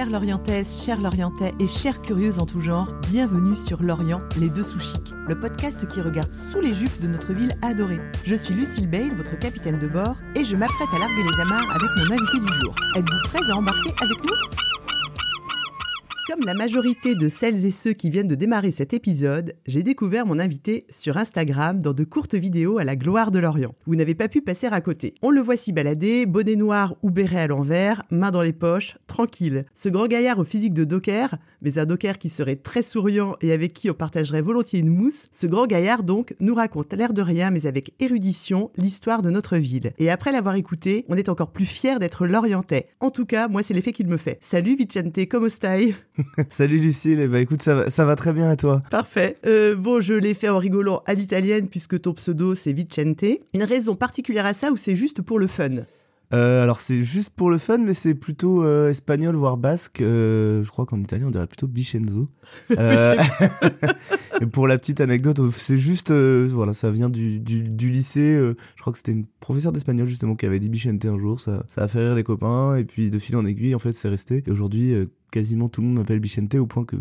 Chères Lorientaises, chers Lorientais et chères curieuses en tout genre, bienvenue sur Lorient, les deux sous chics, le podcast qui regarde sous les jupes de notre ville adorée. Je suis Lucille Bale, votre capitaine de bord, et je m'apprête à larguer les amarres avec mon invité du jour. Êtes-vous prêts à embarquer avec nous? Comme la majorité de celles et ceux qui viennent de démarrer cet épisode, j'ai découvert mon invité sur Instagram dans de courtes vidéos à la gloire de l'Orient. Vous n'avez pas pu passer à côté. On le voit s'y balader, bonnet noir ou béret à l'envers, main dans les poches, tranquille. Ce grand gaillard au physique de docker, mais un docker qui serait très souriant et avec qui on partagerait volontiers une mousse, ce grand gaillard donc nous raconte l'air de rien mais avec érudition l'histoire de notre ville. Et après l'avoir écouté, on est encore plus fier d'être l'Orientais. En tout cas, moi c'est l'effet qu'il me fait. Salut Vicente, comment stai? Salut Lucille, eh ben, écoute, ça va, ça va très bien à toi? Parfait. Euh, bon, je l'ai fait en rigolant à l'italienne puisque ton pseudo c'est Vicente. Une raison particulière à ça ou c'est juste pour le fun? Euh, alors c'est juste pour le fun, mais c'est plutôt euh, espagnol voire basque. Euh, je crois qu'en italien on dirait plutôt Bicenzo. et pour la petite anecdote, c'est juste voilà, ça vient du, du, du lycée. je crois que c'était une professeure d'espagnol justement qui avait dit Bichente un jour. Ça, ça a fait rire les copains et puis de fil en aiguille en fait c'est resté. Et aujourd'hui quasiment tout le monde m'appelle Bichente au point que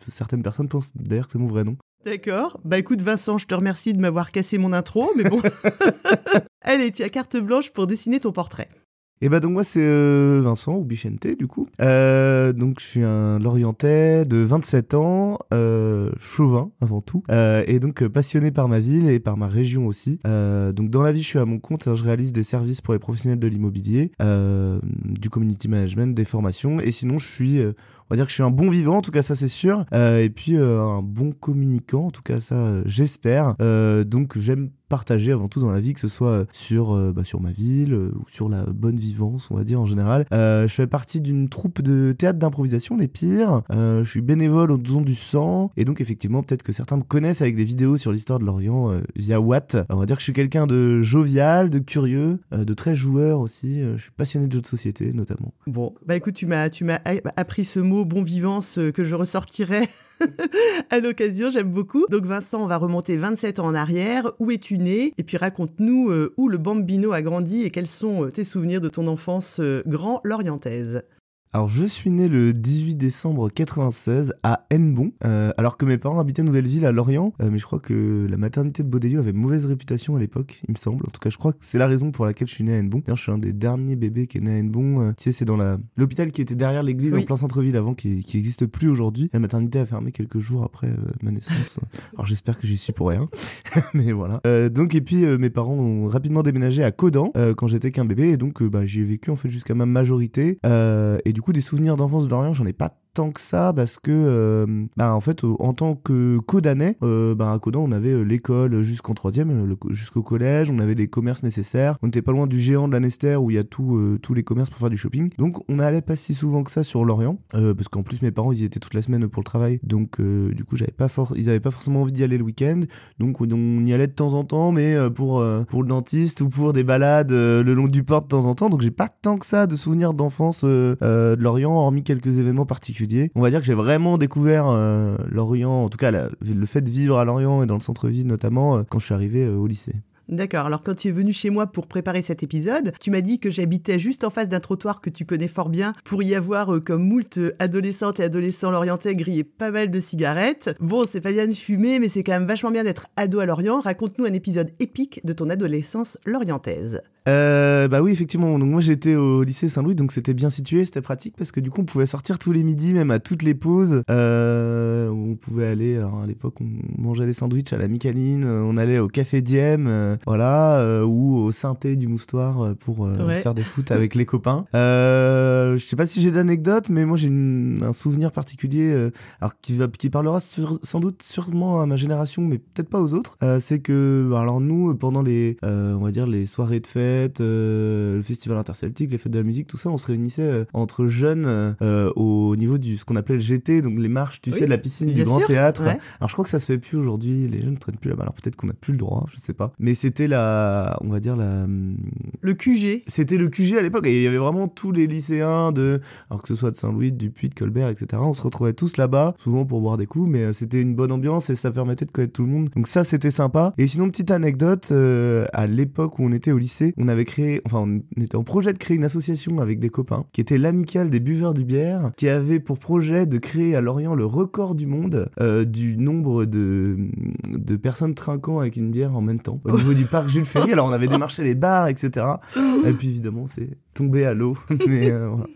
certaines personnes pensent d'ailleurs que c'est mon vrai nom. D'accord. Bah écoute Vincent, je te remercie de m'avoir cassé mon intro, mais bon. Allez, tu as carte blanche pour dessiner ton portrait. Et bah donc moi c'est euh, Vincent ou Bichente du coup. Euh, donc je suis un Lorientais de 27 ans, euh, chauvin avant tout, et donc passionné par ma ville et par ma région aussi. donc dans la vie je suis à mon compte, hein, je réalise des services pour les professionnels de l'immobilier, du community management, des formations, et sinon je suis on va dire que je suis un bon vivant, en tout cas ça c'est sûr, et puis un bon communicant, en tout cas ça j'espère. donc j'aime partager avant tout dans la vie, que ce soit sur, euh, bah, sur ma ville euh, ou sur la bonne vivance, on va dire en général. Euh, je fais partie d'une troupe de théâtre d'improvisation, les pires. je suis bénévole au don du sang. Et donc, effectivement, peut-être que certains me connaissent avec des vidéos sur l'histoire de l'Orient via Watt. on va dire que je suis quelqu'un de jovial, de curieux, de très joueur aussi. je suis passionné de jeux de société, notamment. Bon, bah écoute, tu m'as appris ce mot bon vivance que je ressortirai à l'occasion. J'aime beaucoup. Donc, Vincent, on va remonter 27 ans en arrière. Où es-tu et puis raconte-nous euh, où le bambino a grandi et quels sont euh, tes souvenirs de ton enfance euh, grand lorientaise. Alors je suis né le 18 décembre 96 à Hennebon, euh, alors que mes parents habitaient Nouvelle-Ville à Lorient, euh, mais je crois que la maternité de Beaudelieu avait mauvaise réputation à l'époque, il me semble. En tout cas, je crois que c'est la raison pour laquelle je suis né à Hennebon. D'ailleurs, je suis un des derniers bébés qui est né à Hennebon. Euh, tu sais, c'est dans la l'hôpital qui était derrière l'église en plein centre-ville avant, qui, qui existe plus aujourd'hui. La maternité a fermé quelques jours après ma naissance. alors j'espère que j'y suis pour rien, mais voilà. donc et puis mes parents ont rapidement déménagé à Codan quand j'étais qu'un bébé, et donc bah, j'y ai vécu en fait jusqu'à ma majorité. et du coup, des souvenirs d'enfance de Lorient, j'en ai pas que ça parce que euh, bah, en fait en tant que codanais euh, bah, à Codan on avait euh, l'école jusqu'en troisième jusqu'au collège on avait les commerces nécessaires. On n'était pas loin du géant de l'Anester où il y a tout, tous les commerces pour faire du shopping. Donc on n'allait pas si souvent que ça sur Lorient parce qu'en plus mes parents ils y étaient toute la semaine pour le travail. Donc du coup j'avais pas ils avaient pas forcément envie d'y aller le week-end. Donc on y allait de temps en temps mais pour pour le dentiste ou pour des balades le long du port de temps en temps. Donc j'ai pas tant que ça de souvenirs d'enfance de Lorient hormis quelques événements particuliers on va dire que j'ai vraiment découvert euh, l'Orient, en tout cas le fait de vivre à Lorient et dans le centre-ville notamment, euh, quand je suis arrivé euh, au lycée. D'accord. Alors quand tu es venu chez moi pour préparer cet épisode, tu m'as dit que j'habitais juste en face d'un trottoir que tu connais fort bien pour y avoir comme moult adolescentes et adolescents lorientais griller pas mal de cigarettes. Bon, c'est pas bien de fumer, mais c'est quand même vachement bien d'être ado à Lorient. Raconte-nous un épisode épique de ton adolescence lorientaise. Euh, bah oui, effectivement. Donc moi j'étais au lycée Saint-Louis, donc c'était bien situé, c'était pratique parce que du coup on pouvait sortir tous les midis, même à toutes les pauses. Euh, on pouvait aller. Alors à l'époque on mangeait des sandwichs à la Micaline, on allait au café Diem, euh, voilà, euh, ou au synthé du Moustoir pour faire des foot avec les copains. je sais pas si j'ai d'anecdotes, mais moi j'ai un souvenir particulier, alors qui va, qui parlera sans doute sûrement à ma génération, mais peut-être pas aux autres. c'est que alors nous pendant les, on va dire les soirées de fête euh, le festival interceltique, les fêtes de la musique, tout ça, on se réunissait euh, entre jeunes euh, au niveau du ce qu'on appelait le GT, donc les marches, tu sais, de la piscine du Grand Théâtre. Alors je crois que ça se fait plus aujourd'hui, les jeunes ne traînent plus là-bas. Alors peut-être qu'on n'a plus le droit, je sais pas. Mais c'était la, on va dire la, Le QG. c'était le QG à l'époque et il y avait vraiment tous les lycéens de, alors que ce soit de Saint-Louis, du Puy, de Colbert, etc. On se retrouvait tous là-bas, souvent pour boire des coups, mais c'était une bonne ambiance et ça permettait de connaître tout le monde. Donc ça, c'était sympa. Et sinon, petite anecdote, euh, à l'époque où on était au lycée, on avait créé, enfin, on était en projet de créer une association avec des copains qui était l'amicale des buveurs du bière, qui avait pour projet de créer à Lorient le record du monde euh, du nombre de, de personnes trinquant avec une bière en même temps au niveau du parc Jules Ferry. Alors on avait démarché les bars, etc. Et puis évidemment, c'est tombé à l'eau. Mais euh, voilà.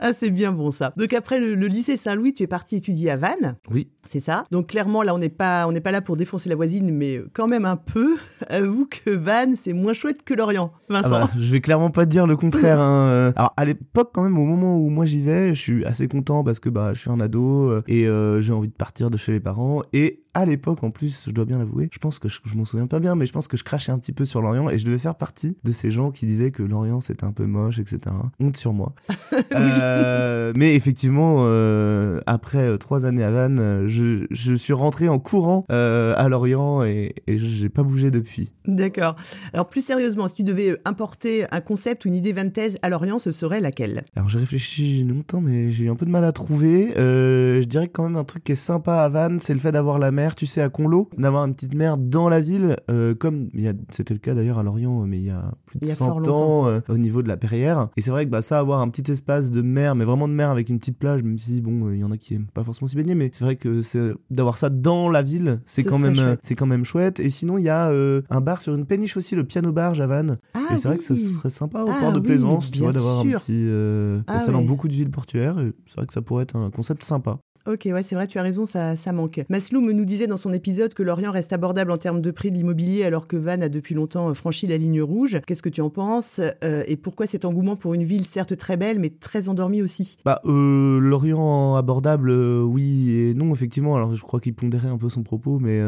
Ah, c'est bien bon ça. Donc après le, le lycée Saint-Louis, tu es parti étudier à Vannes, Oui. c'est ça Donc clairement, là, on n'est pas, on n'est pas là pour défoncer la voisine, mais quand même un peu. Avoue que Vannes, c'est moins chouette que Lorient, Ah Vincent. bah, je vais clairement pas te dire le contraire. hein. Euh, Alors à l'époque quand même, au moment où moi j'y vais, je suis assez content parce que bah je suis un ado euh, et euh, j'ai envie de partir de chez les parents. Et à l'époque en plus, je dois bien l'avouer, je pense que je, je m'en souviens pas bien, mais je pense que je crachais un petit peu sur Lorient et je devais faire partie de ces gens qui disaient que Lorient c'était un peu moche, etc. Honte sur moi. Euh, mais effectivement, euh, après euh, trois années à Vannes, je, je suis rentré en courant euh, à Lorient et, et j'ai pas bougé depuis. D'accord. Alors plus sérieusement, si tu devais importer un concept ou une idée vantaise à Lorient, ce serait laquelle? Alors j'ai réfléchi longtemps, mais j'ai eu un peu de mal à trouver. Je dirais quand même un truc qui est sympa à Vannes, c'est le fait d'avoir la mer, tu sais, à Conlo, d'avoir une petite mer dans la ville, euh, comme c'était le cas d'ailleurs à Lorient, mais il y a plus de a 100 fort ans euh, au niveau de la Perrière. Et c'est vrai que bah, ça, avoir un petit espace de mer, mais vraiment de mer avec une petite plage, même si bon, euh, il y en a qui aiment pas forcément s'y baigner, mais c'est vrai que c'est d'avoir ça dans la ville, c'est Ce quand même, euh, c'est quand même chouette. Et sinon, il y a euh, un bar sur une péniche aussi, le Piano Barge à Vannes. Ah Et c'est vrai que ça serait sympa au Ah port de oui, plaisance, tu vois, d'avoir un petit. Euh, Ah ça dans beaucoup de villes portuaires. C'est vrai que ça pourrait être un concept sympa. Ok, ouais, c'est vrai, tu as raison, ça, ça manque. Maslow nous disait dans son épisode que Lorient reste abordable en termes de prix de l'immobilier alors que Vannes a depuis longtemps euh, franchi la ligne rouge. Qu'est-ce que tu en penses Euh, Et pourquoi cet engouement pour une ville certes très belle mais très endormie aussi? Bah, euh, Lorient abordable, euh, oui et non, effectivement. Alors, je crois qu'il pondérait un peu son propos, mais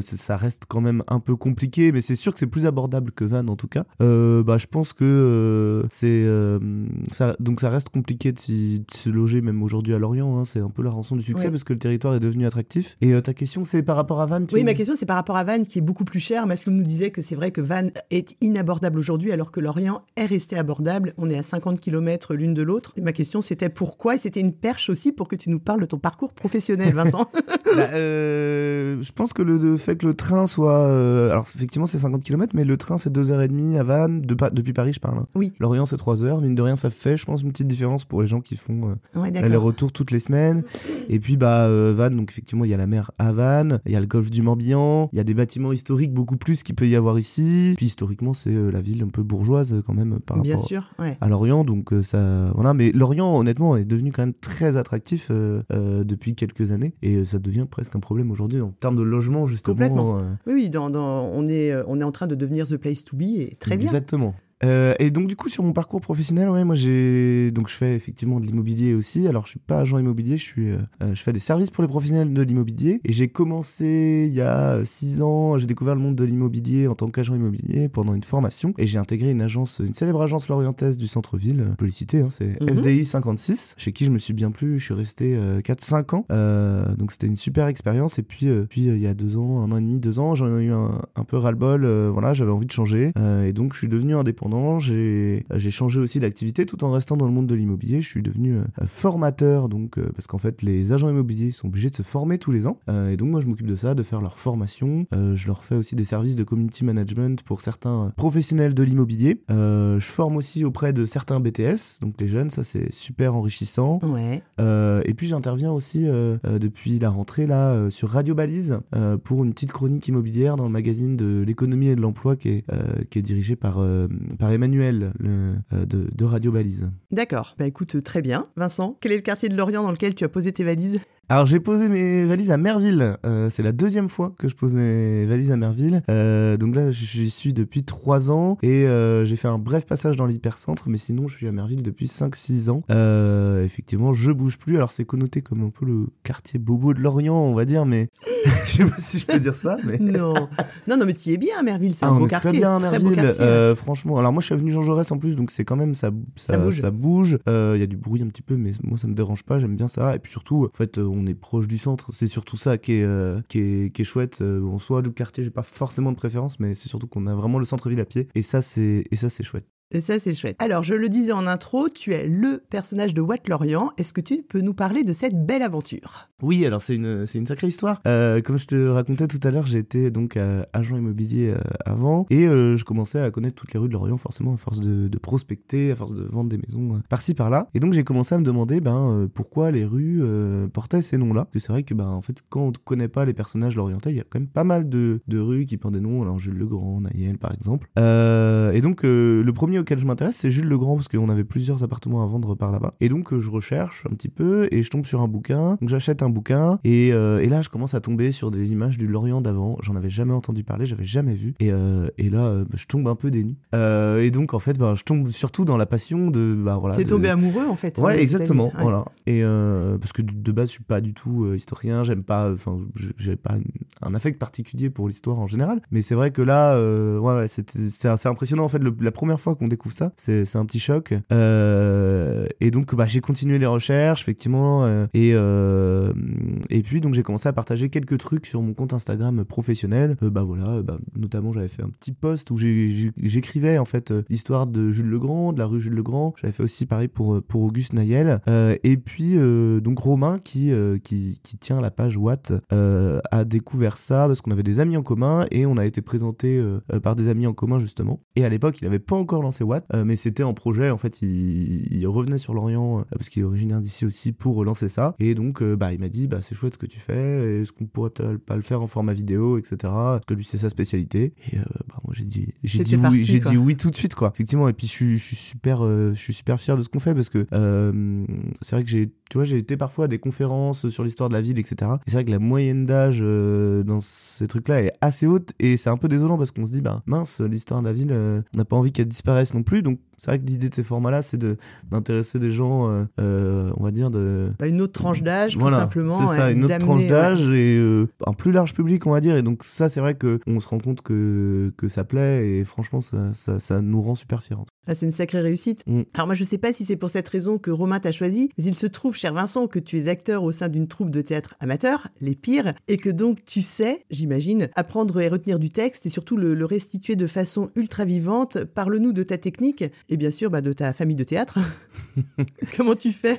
ça reste quand même un peu compliqué. Mais c'est sûr que c'est plus abordable que Vannes, en tout cas. Bah, je pense que c'est ça, donc ça reste compliqué de se loger même aujourd'hui à Lorient. hein. c'est un peu la rançon du succès Ouais. parce que le territoire est devenu attractif. Et euh, ta question, c'est par rapport à Vannes. Oui, ma question c'est par rapport à Vannes qui est beaucoup plus cher. Maslow nous disait que c'est vrai que Vannes est inabordable aujourd'hui alors que Lorient est resté abordable. On est à 50 km l'une de l'autre. Et ma question c'était pourquoi? Et c'était une perche aussi pour que tu nous parles de ton parcours professionnel, Vincent. Bah, euh, je pense que le, le fait que le train soit. euh, alors, effectivement, c'est 50 km, mais le train, c'est 2h30 à Vannes, de, depuis Paris, je parle. hein. Oui. Lorient, c'est 3h. Mine de rien, ça fait, je pense, une petite différence pour les gens qui font ouais, retours toutes les semaines. Et puis, bah, euh, Vannes, donc effectivement, il y a la mer à Vannes, il y a le golfe du Morbihan, il y a des bâtiments historiques beaucoup plus qu'il peut y avoir ici. Puis, historiquement, c'est euh, la ville un peu bourgeoise, euh, quand même, par Bien rapport sûr, ouais. à Lorient, donc ça, voilà. Mais Lorient, honnêtement, est devenu quand même très attractif euh, euh, depuis quelques années, et ça devient presque un problème aujourd'hui en termes de logement, justement. Complètement. euh, Oui, oui, dans, dans- on, est, on est en train de devenir the place to be et très bien. Exactement. Euh, et donc du coup sur mon parcours professionnel, ouais, moi j'ai donc je fais effectivement de l'immobilier aussi. Alors je suis pas agent immobilier, je suis euh, euh, je fais des services pour les professionnels de l'immobilier. Et j'ai commencé il y a six ans, j'ai découvert le monde de l'immobilier en tant qu'agent immobilier pendant une formation et j'ai intégré une agence, une célèbre agence lorientaise du centre-ville, euh, publicité, hein, c'est Mhm. FDI 56, chez qui je me suis bien plu. Je suis resté euh, 4-5 ans, Euh, donc c'était une super expérience. Et puis euh, puis euh, il y a deux ans, un an et demi, deux ans, j'en ai eu un, un peu ras-le-bol. euh, voilà, j'avais envie de changer Euh, et donc je suis devenu indépendant. J'ai j'ai changé aussi d'activité tout en restant dans le monde de l'immobilier. Je suis devenu euh, formateur donc euh, parce qu'en fait les agents immobiliers sont obligés de se former tous les ans Euh, et donc moi je m'occupe de ça, de faire leur formation. Je leur fais aussi des services de community management pour certains professionnels de l'immobilier. Je forme aussi auprès de certains BTS, donc les jeunes, ça c'est super enrichissant. Ouais. Et puis j'interviens aussi depuis la rentrée là sur Radio Balise pour une petite chronique immobilière dans le magazine de l'économie et de l'emploi qui est euh, qui est dirigé par euh, par Emmanuel euh, de, de Radio Balise. D'accord. Bah écoute, euh, très bien. Vincent, quel est le quartier de Lorient dans lequel tu as posé tes valises? Alors j'ai posé mes valises à Merville. Euh, c'est la deuxième fois que je pose mes valises à Merville. Euh, donc là j'y suis depuis trois ans et euh, j'ai fait un bref passage dans l'hypercentre, mais sinon je suis à Merville depuis 5-6 ans. Effectivement je bouge plus. Alors c'est connoté comme un peu le quartier bobo de Lorient on va dire, mais je sais pas si je peux dire ça. Mais... Non. non, non, mais tu y es bien, Merville, c'est Ah, un on beau est quartier. très bien à très Merville, quartier. franchement. Alors moi je suis venu Jean Jaurès en plus, donc c'est quand même ça, ça, Ça bouge. ça bouge. Il y a du bruit un petit peu, mais moi ça me dérange pas, j'aime bien ça. Et puis surtout, en fait, on on est proche du centre. C'est surtout ça qui est, euh, chouette. Euh, en soi, le quartier, j'ai pas forcément de préférence, mais c'est surtout qu'on a vraiment le centre-ville à pied. Et ça, c'est chouette. Et ça, c'est chouette. Alors, je le disais en intro, tu es le personnage de Watt Lorient. Est-ce que tu peux nous parler de cette belle aventure? Oui, alors c'est une, c'est une sacrée histoire. Euh, comme je te racontais tout à l'heure, j'étais donc euh, agent immobilier euh, avant et euh, je commençais à connaître toutes les rues de Lorient, forcément, à force de, de prospecter, à force de vendre des maisons euh, par-ci par-là. Et donc, j'ai commencé à me demander ben, euh, pourquoi les rues euh, portaient ces noms-là? Parce que c'est vrai que, ben, en fait, quand on ne connaît pas les personnages lorientais, il y a quand même pas mal de, de rues qui portent des noms. Alors, Jules Legrand, Nayel, par exemple. Euh, et donc, euh, le premier auquel je m'intéresse, c'est Jules Legrand, parce qu'on avait plusieurs appartements à vendre par là-bas. Et donc, euh, je recherche un petit peu et je tombe sur un bouquin. Donc, j'achète un bouquin et, euh, et là, je commence à tomber sur des images du Lorient d'avant. J'en avais jamais entendu parler, j'avais jamais vu. Et, euh, et là, euh, je tombe un peu dénu. Et donc, en fait, bah, je tombe surtout dans la passion de. Bah, voilà, T'es de- tombé amoureux, en fait. Ouais, de exactement. Ouais. Voilà. Et parce que de- base, je suis pas du tout historien. J'aime pas. Enfin, je- j'ai pas une- un affect particulier pour l'histoire en général. Mais c'est vrai que là, ouais, ouais, c'est assez impressionnant en fait. le- la première fois qu'on découvre ça, c'est un petit choc. Euh, et donc, bah, j'ai continué les recherches, effectivement. euh, et euh, et puis donc j'ai commencé à partager quelques trucs sur mon compte Instagram professionnel. Bah voilà, bah, notamment j'avais fait un petit post où j'écrivais en fait l'histoire de Jules Legrand, de la rue Jules Legrand. J'avais fait aussi pareil pour pour Auguste Nayel. Et puis donc Romain qui qui qui tient la page Watt a découvert ça parce qu'on avait des amis en commun et on a été présenté par des amis en commun justement. Et à l'époque, il avait pas encore lancé Euh, mais c'était en projet. En fait, il, revenait sur Lorient euh, parce qu'il est originaire d'ici aussi pour lancer ça. Et donc, euh, bah, il m'a dit, bah, c'est chouette ce que tu fais. Est-ce qu'on pourrait pas le faire en format vidéo, etc. Parce que lui, c'est sa spécialité. Et bah, moi, j'ai dit, j'ai dit parti, oui, j'ai dit oui tout de suite, quoi. Effectivement. Et puis, je suis, je suis super, euh, je suis super fier de ce qu'on fait parce que euh, c'est vrai que j'ai, tu vois, j'ai été parfois à des conférences sur l'histoire de la ville, etc. Et c'est vrai que la moyenne d'âge euh, dans ces trucs-là est assez haute et c'est un peu désolant parce qu'on se dit, bah mince, l'histoire de la ville, on n'a pas envie qu'elle disparaisse non plus. Donc c'est vrai que l'idée de ces formats-là, c'est de d'intéresser des gens, euh, euh, on va dire, de Bah, une autre tranche d'âge, tout simplement. c'est ça, une autre tranche ouais. d'âge et euh, un plus large public, on va dire. Et donc ça, c'est vrai que on se rend compte que que ça plaît et franchement, ça ça, ça nous rend super fiers. Ah, c'est une sacrée réussite. Mm. Alors moi, je sais pas si c'est pour cette raison que Romain t'a choisi, mais il se trouve, cher Vincent, que tu es acteur au sein d'une troupe de théâtre amateur, les pires, et que donc tu sais, j'imagine, apprendre et retenir du texte et surtout le, le restituer de façon ultra vivante. Parle-nous de ta technique et bien sûr bah, de ta famille de théâtre. Comment tu fais?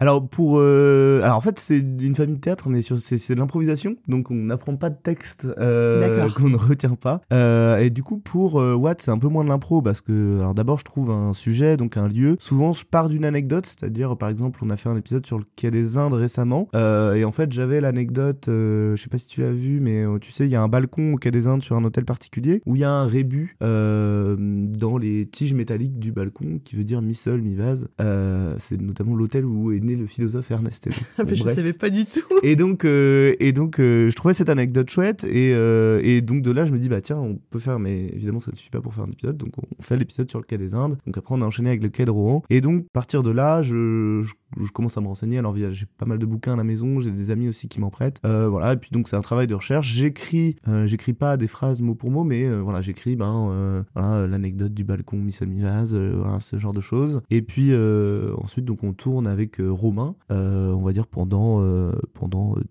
Alors pour euh, alors en fait c'est une famille de théâtre mais c'est de l'improvisation donc on n'apprend pas de texte euh, qu'on ne retient pas. Euh, et du coup pour euh, Watt c'est un peu moins de l'impro parce que alors d'abord je trouve un sujet donc un lieu. Souvent je pars d'une anecdote c'est-à-dire par exemple on a fait un épisode sur le quai des Indes récemment et en fait j'avais l'anecdote je sais pas si tu l'as vu mais tu sais il y a un balcon au quai des Indes sur un hôtel particulier où il y a un rébut dans les tiges métalliques du balcon qui veut dire mi sol mi vase euh, c'est notamment l'hôtel où est né le philosophe Ernest Hemingway. Ah, Bon, Je savais pas du tout. Et donc, euh, et donc, euh, je trouvais cette anecdote chouette et, et donc de là, je me dis bah tiens, on peut faire, mais évidemment, ça ne suffit pas pour faire un épisode, donc on fait l'épisode sur le quai des Indes. Donc après, on a enchaîné avec le quai de Rouen. Et donc, à partir de là, je, je, je commence à me renseigner. Alors j'ai pas mal de bouquins à la maison, j'ai des amis aussi qui m'en prêtent. Voilà. Et puis donc c'est un travail de recherche. J'écris, j'écris pas des phrases mot pour mot, mais voilà, j'écris ben voilà l'anecdote du balcon mi-sol mi-vase, euh, voilà ce genre de choses. Et puis euh, ensuite donc on tourne avec euh, Romain, euh, on va dire pendant euh, pendant euh,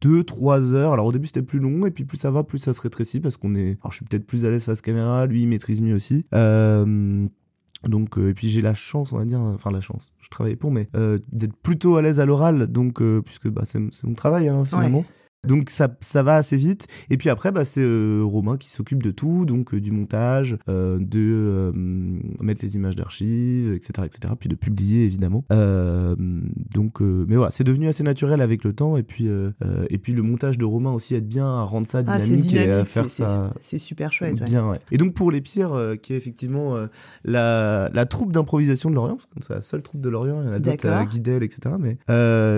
deux trois heures. Alors au début c'était plus long et puis plus ça va plus ça se rétrécit parce qu'on est alors je suis peut-être plus à l'aise face caméra lui il maîtrise mieux aussi. Euh, donc euh, et puis j'ai la chance on va dire enfin la chance je travaille pour mais euh, d'être plutôt à l'aise à l'oral. Donc euh, puisque bah c'est c'est mon travail hein, finalement Donc ça, ça va assez vite. Et puis après, bah, c'est euh, Romain qui s'occupe de tout, donc euh, du montage, euh, de mettre les images d'archives, etc., etc. Puis de publier évidemment. Donc, mais voilà, c'est devenu assez naturel avec le temps. Et puis, et puis le montage de Romain aussi aide bien à rendre ça Ah, dynamique, et à faire ça c'est super chouette. bien. Ouais. Et donc pour les pires, qui est effectivement la, la troupe d'improvisation de Lorient, c'est la seule troupe de Lorient, il y en a d'autres. Guidel, etc. Mais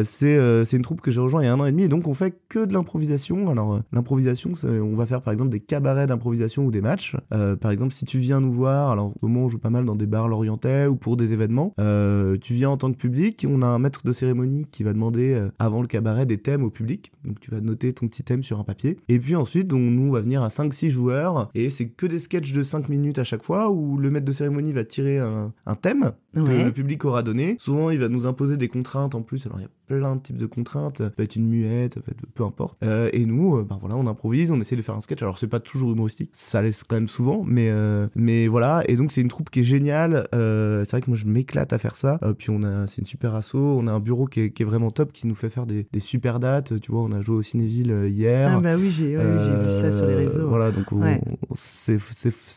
c'est c'est une troupe que j'ai rejoint il y a un an et demi, et donc on fait que de l'improvisation. Alors euh, l'improvisation, on va faire par exemple des cabarets d'improvisation ou des matchs. Euh, par exemple, si tu viens nous voir, alors au moment on joue pas mal dans des bars lorientais ou pour des événements, euh, tu viens en tant que public, on a un maître de cérémonie qui va demander avant le cabaret des thèmes au public. Donc tu vas noter ton petit thème sur un papier. Et puis ensuite, on, nous on va venir à 5-6 joueurs et c'est que des sketchs de 5 minutes à chaque fois où le maître de cérémonie va tirer un, un thème que Ouais. le public aura donné. Souvent, il va nous imposer des contraintes en plus. Alors, il y a plein de types de contraintes. Ça peut être une muette, ça peut être peu importe. Euh, et nous, euh, bah voilà, on improvise, on essaie de faire un sketch. Alors c'est pas toujours humoristique, ça laisse quand même souvent, mais euh, mais voilà. Et donc c'est une troupe qui est géniale. Euh, c'est vrai que moi je m'éclate à faire ça. Puis on a, c'est une super asso. On a un bureau qui est, qui est vraiment top, qui nous fait faire des, des super dates. Tu vois, on a joué au Cinéville hier. Ah bah oui, j'ai ouais, vu ça sur les réseaux. Voilà, donc on- Ouais. c'est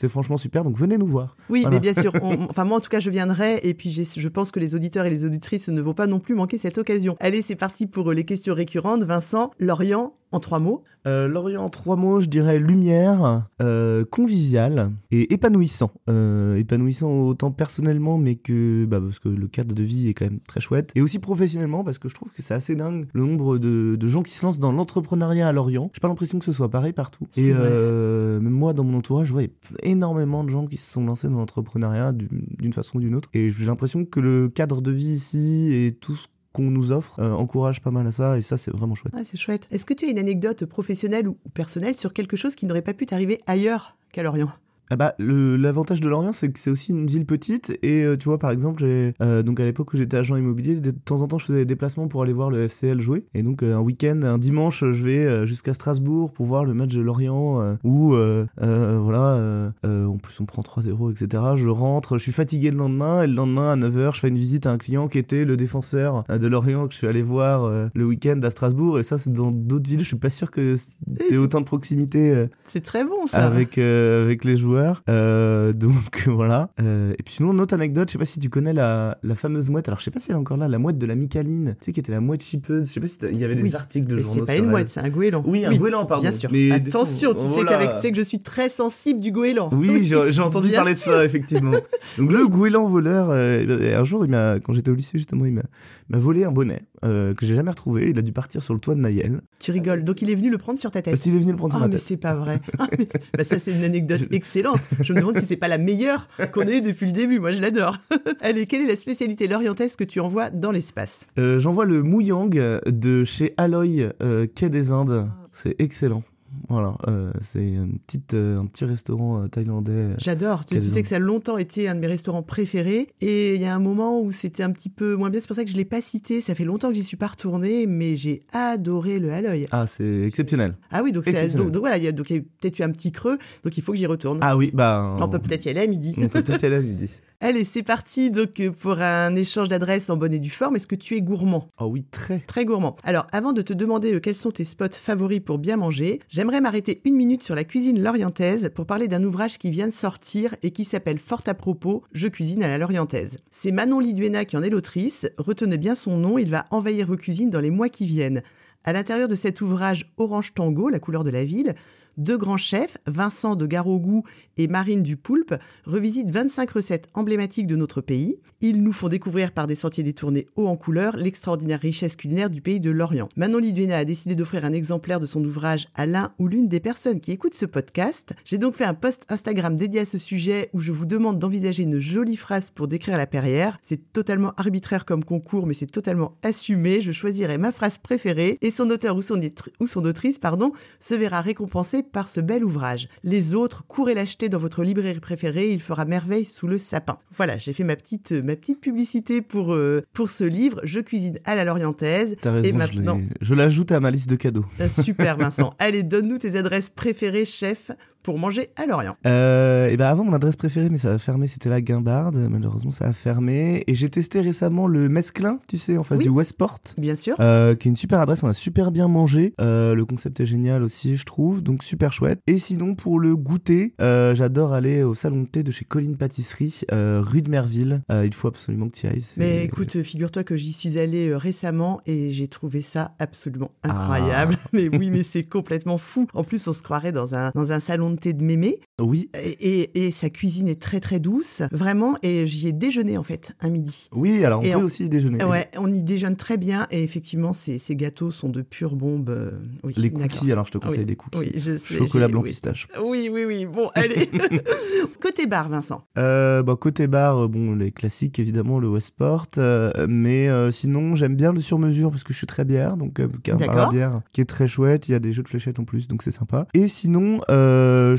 franchement super. Donc venez nous voir. Oui, Voilà. mais bien sûr. on- enfin, moi, en tout cas, je viendrai. Et puis, je pense que les auditeurs et les auditrices ne vont pas non plus manquer cette occasion. Allez, c'est parti pour euh, les questions récurrentes. Vincent, Lorient, en trois mots. Euh, Lorient en trois mots, je dirais lumière, euh, convivial et épanouissant. Euh, épanouissant autant personnellement, mais que bah, parce que le cadre de vie est quand même très chouette, et aussi professionnellement parce que je trouve que c'est assez dingue le nombre de, de gens qui se lancent dans l'entrepreneuriat à Lorient. J'ai pas l'impression que ce soit pareil partout. Et même moi, dans mon entourage, je vois énormément de gens qui se sont lancés dans l'entrepreneuriat d'une d'une façon ou d'une autre. Et j'ai l'impression que le cadre de vie ici et tout ce qu'on nous offre euh, encourage pas mal à ça, et ça c'est vraiment chouette. Ah, c'est chouette. Est-ce que tu as une anecdote professionnelle ou ou personnelle sur quelque chose qui n'aurait pas pu t'arriver ailleurs qu'à Lorient? Ah bah, le- l'avantage de Lorient, c'est que c'est aussi une ville petite. Et euh, tu vois, par exemple, j'ai, euh, donc à l'époque où j'étais agent immobilier, de temps en temps, je faisais des déplacements pour aller voir le FCL jouer. Et donc, euh, un week-end, un dimanche, je vais jusqu'à Strasbourg pour voir le match de Lorient, où, voilà, en plus, on prend 3-0, etc. Je rentre, je suis fatigué le lendemain, et le lendemain, à 9h, je fais une visite à un client qui était le défenseur de Lorient que je suis allé voir le week-end à Strasbourg. Et ça, c'est dans d'autres villes, je suis pas sûr que c'est- t'aies autant de proximité. C'est très bon, ça. avec avec les joueurs Euh, donc voilà Euh, et puis sinon une autre anecdote je sais pas si tu connais la, la fameuse mouette alors je sais pas si elle est encore là la mouette de la Micaline tu sais qui était la mouette chipeuse je sais pas si il y avait des Oui. articles de Mais journaux c'est pas une mouette, c'est un goéland. oui un goéland pardon Bien sûr. Mais Attention, tu sais qu'avec tu sais que je suis très sensible du goéland. oui, j'ai entendu Bien parler sûr. de ça, effectivement. Donc le goéland voleur, euh, un jour, il m'a, quand j'étais au lycée justement, il m'a, volé un bonnet que j'ai jamais retrouvé. Il a dû partir sur le toit de Nayel. Tu rigoles. Donc il est venu le prendre sur ta tête. Parce qu'il est venu le prendre sur Ah ma mais c'est pas vrai. Ah, mais bah, ça c'est une anecdote excellente. Je me demande si c'est pas la meilleure qu'on ait eue depuis le début. Moi je l'adore. Allez, quelle est la spécialité lorientaise que tu envoies dans l'espace? Euh, J'envoie le Mouyang de chez Aloy euh, Quai des Indes. C'est excellent. Voilà, euh, c'est une petite, euh, un petit restaurant euh, thaïlandais. J'adore. Tu, sais que ça a longtemps été un de mes restaurants préférés. Et il y a un moment où c'était un petit peu moins bien. C'est pour ça que je l'ai pas cité. Ça fait longtemps que j'y suis pas retournée, mais j'ai adoré le Haloy. Ah, c'est exceptionnel. Ah oui, donc, c'est- donc, donc voilà, il y a donc il y a peut-être eu un petit creux. Donc il faut que j'y retourne. Ah oui, bah. On peut peut-être y aller à midi. On peut peut-être y aller à midi. Allez, c'est parti donc euh, pour un échange d'adresses en bonne et due forme. Est-ce que tu es gourmand? Oh oui, très. Très gourmand. Alors, avant de te demander euh, quels sont tes spots favoris pour bien manger, j'aimerais m'arrêter une minute sur la cuisine lorientaise pour parler d'un ouvrage qui vient de sortir et qui s'appelle fort à propos Je cuisine à la lorientaise. C'est Manon Liduena qui en est l'autrice. Retenez bien son nom, il va envahir vos cuisines dans les mois qui viennent. À l'intérieur de cet ouvrage Orange Tango, la couleur de la ville, deux grands chefs, Vincent de Garogou et Marine du Poulpe, revisitent 25 recettes emblématiques de notre pays. Ils nous font découvrir par des sentiers détournés haut en couleur l'extraordinaire richesse culinaire du pays de l'Orient. Manon Liduena a décidé d'offrir un exemplaire de son ouvrage à l'un ou l'une des personnes qui écoutent ce podcast. J'ai donc fait un post Instagram dédié à ce sujet où je vous demande d'envisager une jolie phrase pour décrire la Perrière. C'est totalement arbitraire comme concours, mais c'est totalement assumé. Je choisirai ma phrase préférée et son auteur ou son, ou son autrice pardon, se verra récompensé par ce bel ouvrage. Les autres, courez l'acheter dans votre librairie préférée, il fera merveille sous le sapin. Voilà, j'ai fait ma petite, ma petite publicité pour, euh, pour ce livre, Je cuisine à la lorientaise. T'as raison, Et je maintenant, je l'ajoute à ma liste de cadeaux. Ah, super Vincent. Allez, donne-nous tes adresses préférées, chef, pour manger à Lorient. Euh, et ben avant mon adresse préférée, mais ça a fermé, c'était la Guimbarde. Malheureusement, ça a fermé. Et j'ai testé récemment le Mesclin, tu sais, en face Oui. du Westport. Bien sûr. Euh, qui est une super adresse, on a super bien mangé. Euh, le concept est génial aussi, je trouve, donc super chouette. Et sinon, pour le goûter, euh, j'adore aller au salon de thé de chez Colline Pâtisserie, euh, rue de Merville. Euh, il faut absolument que tu y ailles. Mais écoute, figure-toi que j'y suis allée récemment et j'ai trouvé ça absolument incroyable. Mais oui, mais c'est complètement fou. En plus, on se croirait dans un, dans un salon de mémé. Oui, Et, et, sa cuisine est très très douce, vraiment. Et j'y ai déjeuné en fait, un midi. oui, alors on Et peut on- aussi déjeuner. Ouais, on y déjeune très bien et effectivement, ces, ces gâteaux sont de pure bombe. euh, oui, Les cookies, alors je te conseille Oui, les cookies. Oui, je sais. Chocolat blanc pistache. Oui, oui, oui. Bon, allez. Côté bar, Vincent. Euh, bah, côté bar, euh, bon, les classiques évidemment, le Westport, euh, mais euh, sinon j'aime bien le sur-mesure parce que je suis très bière, donc un bar à bière qui est très chouette. Il y a des jeux de fléchettes en plus, donc c'est sympa. Et sinon, euh, euh,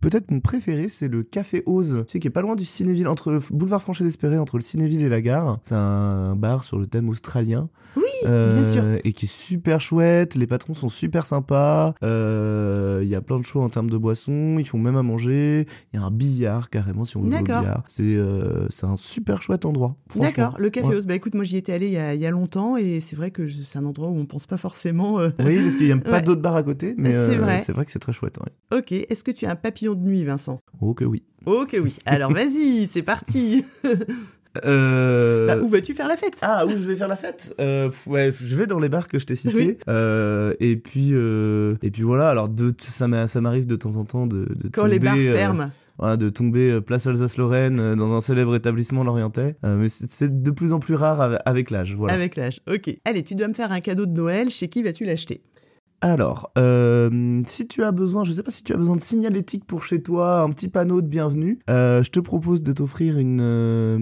peut-être mon préféré, c'est le Café Ose, tu sais, qui est pas loin du Cinéville, entre boulevard Franchet d'Espéré, entre le Cinéville et la gare. C'est un bar sur le thème australien. Oui, bien sûr. Euh, Et qui est super chouette. Les patrons sont super sympas. Euh, Il y a plein de choix en termes de boissons. Ils font même à manger. Il y a un billard carrément si on veut jouer au D'accord. billard. C'est euh, c'est un super chouette endroit. D'accord, le Café Ouais. Ose. Bah écoute, moi j'y étais allé il y a, il y a longtemps et c'est vrai que c'est un endroit où on pense pas forcément. Oui, parce qu'il n'y a pas Ouais. d'autres bars à côté, mais C'est vrai. vrai que c'est très chouette. Ouais. Ok, est-ce que tu as un papillon de nuit, Vincent Oh que oui. Ok, oui. Alors vas-y, c'est parti. Euh... Bah, où vas-tu faire la fête? Ah, où je vais faire la fête? Euh, Ouais, je vais dans les bars que je t'ai cités. Oui. Euh, et puis, et puis voilà. Alors, de, ça m'a- ça m'arrive de temps en temps de, de Quand tomber, les bars ferment. voilà, de tomber place Alsace-Lorraine dans un célèbre établissement lorientais. Mais c'est- de plus en plus rare avec, avec l'âge. Voilà. Avec l'âge. Ok. Allez, tu dois me faire un cadeau de Noël. Chez qui vas-tu l'acheter? Alors, euh, si tu as besoin, je sais pas si tu as besoin de signalétique pour chez toi, un petit panneau de bienvenue, euh, je te propose de t'offrir une, euh,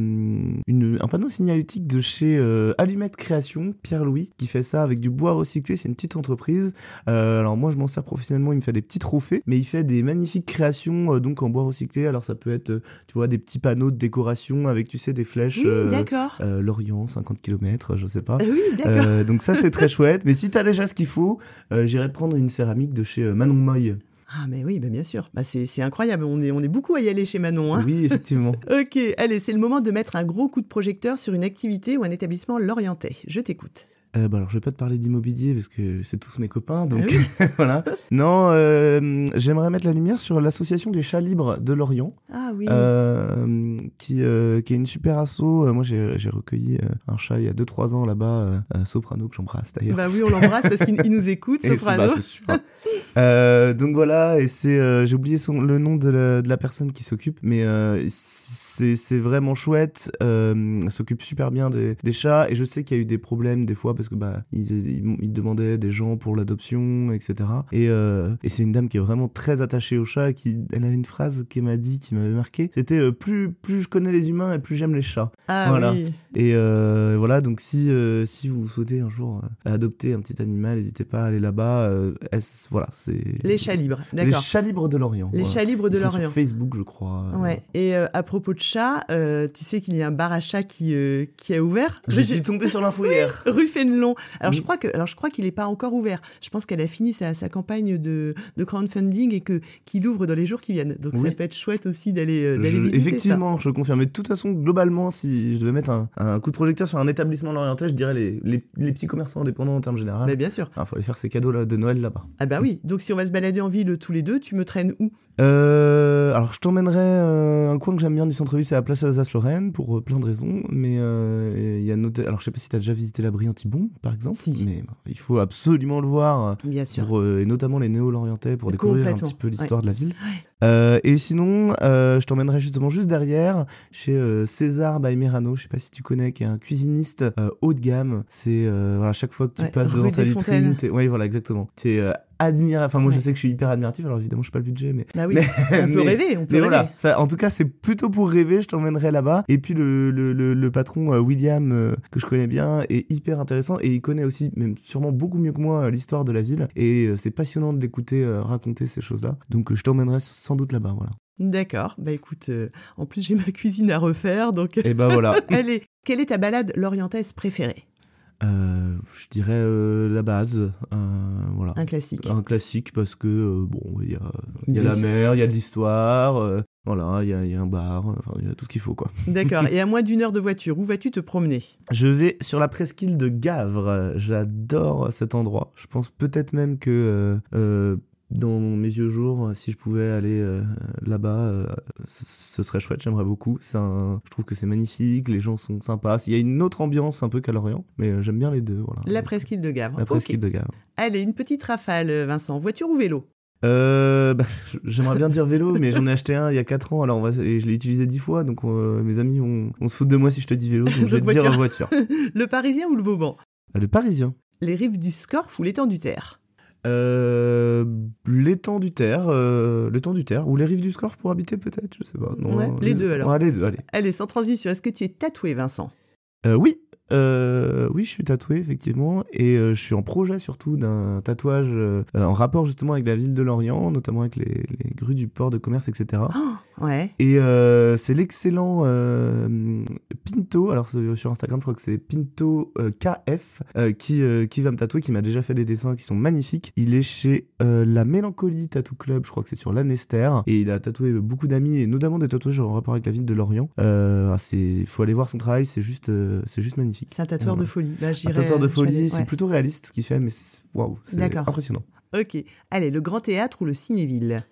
une- un panneau signalétique de chez Allumette Création, Pierre-Louis, qui fait ça avec du bois recyclé, c'est une petite entreprise. Alors moi je m'en sers professionnellement, il me fait des petits trophées, mais il fait des magnifiques créations donc en bois recyclé. Alors ça peut être, tu vois, des petits panneaux de décoration avec, tu sais, des flèches. Oui, d'accord. Lorient, 50 km, je sais pas. Oui, d'accord. Donc ça c'est très chouette. Mais si t'as déjà ce qu'il faut, j'irai te prendre une céramique de chez euh, Manon Moy. Ah, mais oui, bah, bien sûr. Bah, c'est c'est incroyable. On est, on est beaucoup à y aller chez Manon. Hein Oui, effectivement. ok, allez, c'est le moment de mettre un gros coup de projecteur sur une activité ou un établissement lorientais. Je t'écoute. Euh, bah alors je vais pas te parler d'immobilier parce que c'est tous mes copains, donc Ah voilà. Non, euh, j'aimerais mettre la lumière sur l'association des chats libres de Lorient, Ah oui. euh, qui, euh, qui est une super asso. Moi j'ai recueilli un chat il y a 2-3 ans là-bas, Soprano que j'embrasse d'ailleurs. Bah oui, on l'embrasse parce qu'il il nous écoute, Soprano. bah, sûr. Donc voilà, et c'est, j'ai oublié son, le nom de la, de la personne qui s'occupe, mais c'est, vraiment chouette. Elle s'occupe super bien des, des chats, et je sais qu'il y a eu des problèmes des fois parce que bah ils, ils, ils demandaient des gens pour l'adoption, etc. Et, euh, et c'est une dame qui est vraiment très attachée aux chats, et qui, elle avait une phrase qu'elle m'a dit qui m'avait marqué. C'était euh, plus plus je connais les humains et plus j'aime les chats. ah voilà. oui. Et euh, voilà, donc si, si vous souhaitez un jour adopter un petit animal, n'hésitez pas à aller là-bas. Voilà, c'est Les chats libres, Les d'accord. chats libres de l'Orient. Les voilà. chats libres de sont sur l'Orient. Facebook, je crois. Ouais. Et à propos de chats, tu sais qu'il y a un bar à chats qui, qui a ouvert Je suis tombé sur l'info hier. Rue Alors je Oui. crois que, alors je crois qu'il n'est pas encore ouvert. Je pense qu'elle a fini sa, sa campagne de, de crowdfunding et que qu'il ouvre dans les jours qui viennent. Donc Oui. ça peut être chouette aussi d'aller euh, visiter effectivement, je confirme. Mais de toute façon, globalement, si je devais mettre un, un coup de projecteur sur un établissement lorientais, je dirais les, les, les petits commerçants indépendants en termes ça. généraux. Mais bien sûr. Il faut aller faire ses cadeaux là, de Noël là-bas. Ah bah oui. Donc si on va se balader en ville tous les deux, tu me traînes où? Euh, alors, je t'emmènerai euh, un coin que j'aime bien du centre-ville, c'est la place Alsace-Lorraine, pour euh, plein de raisons. Mais il y a noté... Alors, je sais pas si t'as déjà visité la Brillantibon, par exemple. Si. Mais il faut absolument le voir. Bien sûr. Pour, et notamment les néo-lorientais pour découvrir un petit peu l'histoire de la ville. Et sinon, je t'emmènerai justement juste derrière chez César by Merano, je sais pas si tu connais, qui est un cuisiniste haut de gamme. C'est voilà, chaque fois que tu Ouais, passes devant sa vitrine, ouais voilà exactement. T'es euh, admirable. Enfin moi je sais que je suis hyper admiratif. Alors évidemment je suis pas le budget, mais Bah oui. Mais- on peut rêver. On peut mais rêver. voilà, ça, en tout cas, c'est plutôt pour rêver. Je t'emmènerai là-bas. Et puis le, le, le, le patron euh, William, euh, que je connais bien, est hyper intéressant et il connaît aussi, même sûrement beaucoup mieux que moi, euh, l'histoire de la ville. Et c'est passionnant de l'écouter raconter ces choses-là. Donc je t'emmènerai sans doute là-bas. Voilà. D'accord. Bah écoute, euh, en plus j'ai ma cuisine à refaire, donc. Et ben voilà. Allez, quelle est ta balade lorientaise préférée? Euh, je dirais euh, la base. euh, voilà. Un classique. Un classique parce que, euh, bon, il y a, y la mer, il y a de l'histoire. voilà, il y a, y a un bar, enfin, il y a tout ce qu'il faut, quoi. D'accord. Et à moins d'une heure de voiture, où vas-tu te promener? Je vais sur la presqu'île de Gavre. J'adore cet endroit. Je pense peut-être même que dans mes vieux jours, si je pouvais aller euh, là-bas, euh, ce serait chouette. J'aimerais beaucoup. Un... Je trouve que c'est magnifique. Les gens sont sympas. Il y a une autre ambiance un peu qu'à Lorient, mais euh, j'aime bien les deux. Voilà. La presqu'île de Gavre. La presqu'île de Gavre. Allez, une petite rafale, Vincent. Voiture ou vélo? Euh, bah, j'aimerais bien dire vélo, mais j'en ai acheté un il y a 4 ans, alors on va, et je l'ai utilisé 10 fois, donc euh, mes amis vont se foutre de moi si je te dis vélo, donc je vais te dire voiture. Le Parisien ou le Vauban? Le Parisien. Les rives du Scorff ou l'étang du Terre? Euh, l'étang du Terre, euh, l'étang du Terre, ou les rives du Scorff pour habiter peut-être, je sais pas. Ouais, les deux, alors. Ouais, les deux, allez. Allez, sans transition, est-ce que tu es tatoué, Vincent? Euh, oui, oui, je suis tatoué effectivement, et je suis en projet surtout d'un tatouage en rapport justement avec la ville de Lorient, notamment avec les, les grues du port de commerce, etc. Ouais. Et euh, c'est l'excellent euh, Pinto, alors sur Instagram je crois que c'est Pinto euh, KF, qui, qui va me tatouer, qui m'a déjà fait des dessins qui sont magnifiques. Il est chez la Mélancolie Tattoo Club, je crois que c'est sur l'Anester, et il a tatoué beaucoup d'amis, et notamment des tatouages en rapport avec la ville de Lorient. Euh, c'est, faut aller voir son travail, c'est juste, c'est juste magnifique. C'est un tatoueur de folie. Bah, Un tatoueur de folie, c'est ouais. plutôt réaliste ce qu'il fait, mais waouh, c'est impressionnant. Ok. Allez, le Grand Théâtre ou le Cinéville?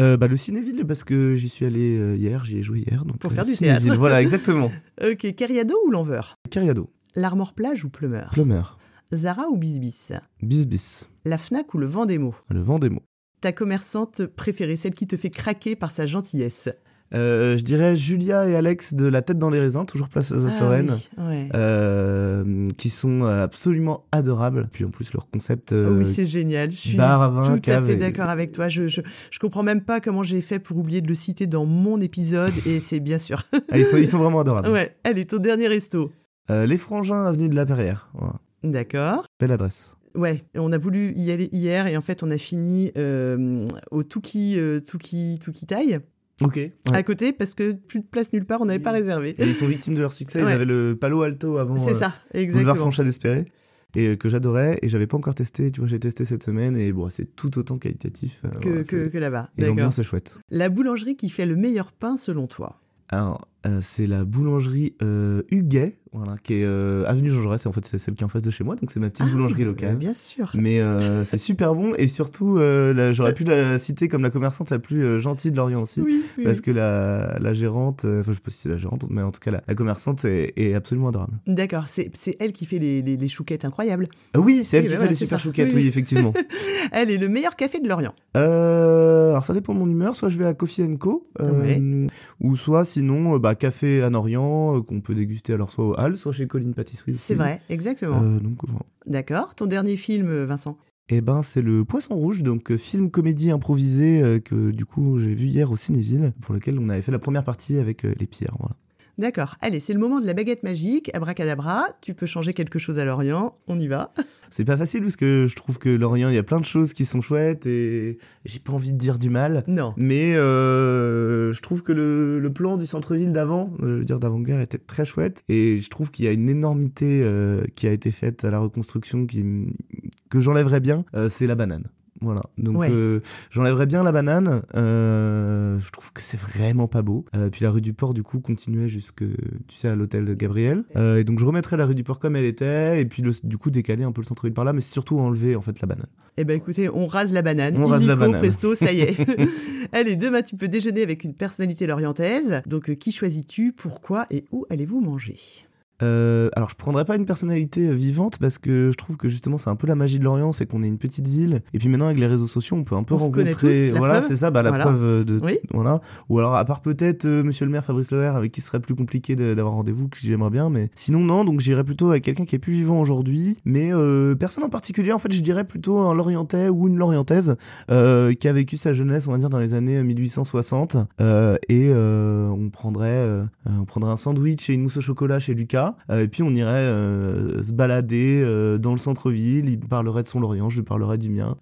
Euh, bah, le Cinéville, parce que j'y suis allé euh, hier, j'y ai joué hier. Donc, Pour euh, faire du Cinéville, théâtre. Voilà, exactement. Ok. Cariado ou L'Enver Cariado, L'Armor Plage ou Plumeur? Plumeur, Zara ou Bisbis? Bis Bis, La Fnac ou le Vendémo le mots. Ta commerçante préférée, celle qui te fait craquer par sa gentillesse Euh, je dirais Julia et Alex de La Tête dans les Raisins, toujours place à Ah Lorraine. oui, ouais. euh, qui sont euh, absolument adorables. Puis en plus, leur concept. euh, Oh oui, c'est génial. Je suis bar à vin, tout à fait et- d'accord avec toi. Je, je, je comprends même pas comment j'ai fait pour oublier de le citer dans mon épisode, et c'est bien sûr. ah, ils, sont, ils sont vraiment adorables. ouais, allez, ton dernier resto. Les Frangins, avenue de la Perrière. Voilà. D'accord. Belle adresse. Ouais, on a voulu y aller hier, et en fait, on a fini euh, au Tuki, euh, Tuki, Tuki Thai, Ok. à côté, parce que plus de place nulle part, on n'avait pas réservé. Et ils sont victimes de leur succès. Ouais. Ils avaient le Palo Alto avant. C'est euh, ça, Boulevard exactement. Franchat d'Espéré. Et euh, que j'adorais. Et j'avais pas encore testé. Tu vois, j'ai testé cette semaine. Et bon, c'est tout autant qualitatif. euh, Que, voilà, que, c'est- que là-bas. Et l'ambiance est chouette. La boulangerie qui fait le meilleur pain selon toi? Alors, euh, c'est la boulangerie euh, Huguet, voilà, qui est euh, avenue Jean Jaurès. Et en fait, c'est celle qui est en face de chez moi. Donc, c'est ma petite boulangerie Ah, locale. Bien sûr. Mais c'est super bon. Et surtout, j'aurais pu la citer comme la commerçante la plus gentille de Lorient aussi. Oui, oui. Parce que la, la gérante, enfin je sais pas si c'est la gérante, mais en tout cas la, la commerçante est, est absolument adorable. D'accord, c'est c'est elle qui fait les, les, les chouquettes incroyables. Ah oui, c'est elle Oui, qui bah fait voilà, les super ça. chouquettes, Oui, effectivement. Elle est le meilleur café de Lorient. Alors ça dépend de mon humeur, soit je vais à Coffee Co, Ouais. ou soit sinon euh, café à Orient euh, qu'on peut déguster alors soit au Hall, soit chez Colline Pâtisserie. C'est vrai, exactement. Euh, donc voilà. D'accord. Ton dernier film, euh, Vincent? Eh ben c'est le Poisson Rouge, donc film comédie improvisé euh, que du coup j'ai vu hier au Cinéville, pour lequel on avait fait la première partie avec les. Voilà. D'accord. Allez, c'est le moment de la baguette magique. Abracadabra, tu peux changer quelque chose à Lorient. On y va. C'est pas facile parce que je trouve que Lorient, il y a plein de choses qui sont chouettes et j'ai pas envie de dire du mal. Non. Mais euh, je trouve que le, le plan du centre-ville d'avant, je veux dire d'avant-guerre, était très chouette. Et je trouve qu'il y a une énormité euh, qui a été faite à la reconstruction qui, que j'enlèverais bien, euh, c'est la banane. Voilà. Donc Ouais. euh, j'enlèverais bien la banane. Euh, je trouve que c'est vraiment pas beau. Euh, puis la rue du Port, du coup, continuait jusque, tu sais, à l'hôtel de Gabriel. Et donc je remettrais la rue du Port comme elle était. Et puis le- du coup décaler un peu le centre-ville par là, mais surtout enlever en fait la banane. Eh ben écoutez, on rase la banane. On rase la banane. presto, ça y est. Allez, demain, tu peux déjeuner avec une personnalité lorientaise. Donc, qui choisis-tu? Pourquoi Et où allez-vous manger? Euh, alors je prendrais pas une personnalité euh, vivante parce que je trouve que justement c'est un peu la magie de Lorient, c'est qu'on est une petite ville. Et puis maintenant avec les réseaux sociaux on peut un peu On rencontrer, tous, voilà c'est ça, bah la Voilà. preuve euh, de Oui. voilà. Ou alors à part peut-être euh, Monsieur le Maire Fabrice Loher avec qui ce serait plus compliqué d'avoir rendez-vous que j'aimerais bien, mais sinon non. Donc j'irais plutôt avec quelqu'un qui est plus vivant aujourd'hui, mais euh, personne en particulier en fait je dirais plutôt un Lorientais ou une Lorientaise qui a vécu sa jeunesse on va dire dans les années 1860 euh, et on prendrait on prendrait un sandwich et une mousse au chocolat chez Lucas euh, et puis on irait euh, se balader euh, dans le centre-ville. Il parlerait de son Lorient je lui parlerai du mien.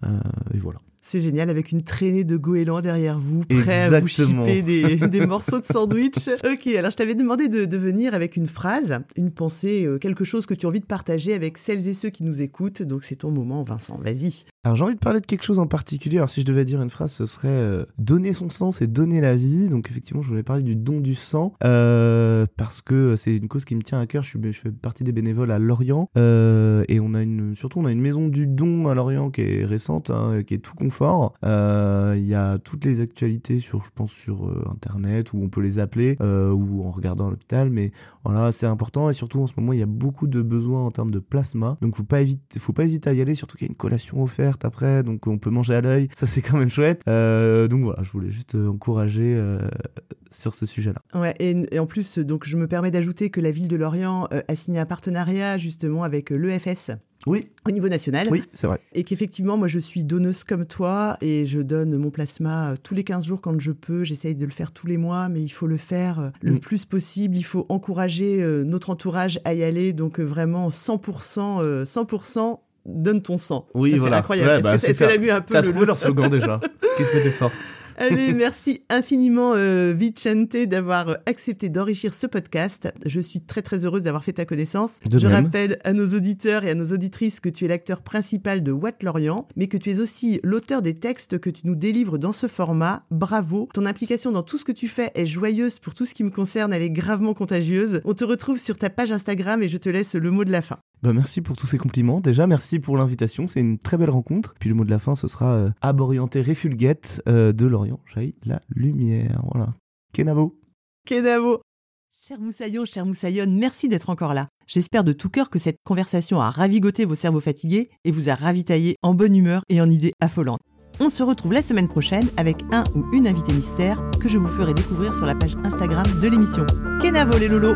Et voilà C'est génial, avec une traînée de goélands derrière vous, prêt à vous chipper des, des morceaux de sandwich. Ok, alors je t'avais demandé de, de venir avec une phrase, une pensée, euh, quelque chose que tu as envie de partager avec celles et ceux qui nous écoutent. Donc c'est ton moment, Vincent. Vas-y. Alors j'ai envie de parler de quelque chose en particulier. Alors si je devais dire une phrase, ce serait euh, donner son sens et donner la vie. Donc effectivement, je voulais parler du don du sang euh, parce que c'est une cause qui me tient à cœur. Je, suis, je fais partie des bénévoles à Lorient euh, et on a une, surtout on a une maison du don à Lorient qui est récente, hein, qui est tout Euh, Il y a toutes les actualités sur, je pense, sur euh, internet où on peut les appeler euh, ou en regardant à l'hôpital. Mais voilà, c'est important et surtout en ce moment il y a beaucoup de besoins en termes de plasma. Donc faut pas faut pas hésiter à y aller. Surtout qu'il y a une collation offerte après, donc on peut manger à l'œil. Ça c'est quand même chouette. Donc voilà, je voulais juste encourager sur ce sujet-là. Ouais, et, en plus, donc je me permets d'ajouter que la ville de Lorient a signé un partenariat justement avec l'EFS. Oui, au niveau national. oui, c'est vrai. Et qu'effectivement, moi, je suis donneuse comme toi et je donne mon plasma euh, tous les 15 jours quand je peux. J'essaye de le faire tous les mois, mais il faut le faire euh, le Mm. plus possible. Il faut encourager euh, notre entourage à y aller. Donc, vraiment, 100%, euh, 100%, donne ton sang. Oui, Ça, voilà. C'est incroyable. Ouais, Est-ce bah, que- est-ce que t'as vu un peu T'as le- trouvé leur slogan déjà. Qu'est-ce que t'es forte? Allez, merci infiniment euh, Vicente d'avoir euh, accepté d'enrichir ce podcast. Je suis très très heureuse d'avoir fait ta connaissance. De Je même. rappelle à nos auditeurs et à nos auditrices que tu es l'acteur principal de Watt Lorient, mais que tu es aussi l'auteur des textes que tu nous délivres dans ce format. Bravo. Ton implication dans tout ce que tu fais est joyeuse pour tout ce qui me concerne, elle est gravement contagieuse. On te retrouve sur ta page Instagram et je te laisse le mot de la fin. Bah, merci pour tous ces compliments. Déjà, merci pour l'invitation. C'est une très belle rencontre. Puis le mot de la fin, ce sera euh, Ab orienté refulguette euh, de Lorient. Jaillit la lumière. Voilà. Kenavo. Kenavo. Cher Moussaillon, cher Moussaillonne, merci d'être encore là. J'espère de tout cœur que cette conversation a ravigoté vos cerveaux fatigués et vous a ravitaillé en bonne humeur et en idées affolantes. On se retrouve la semaine prochaine avec un ou une invitée mystère que je vous ferai découvrir sur la page Instagram de l'émission. Kenavo les lolos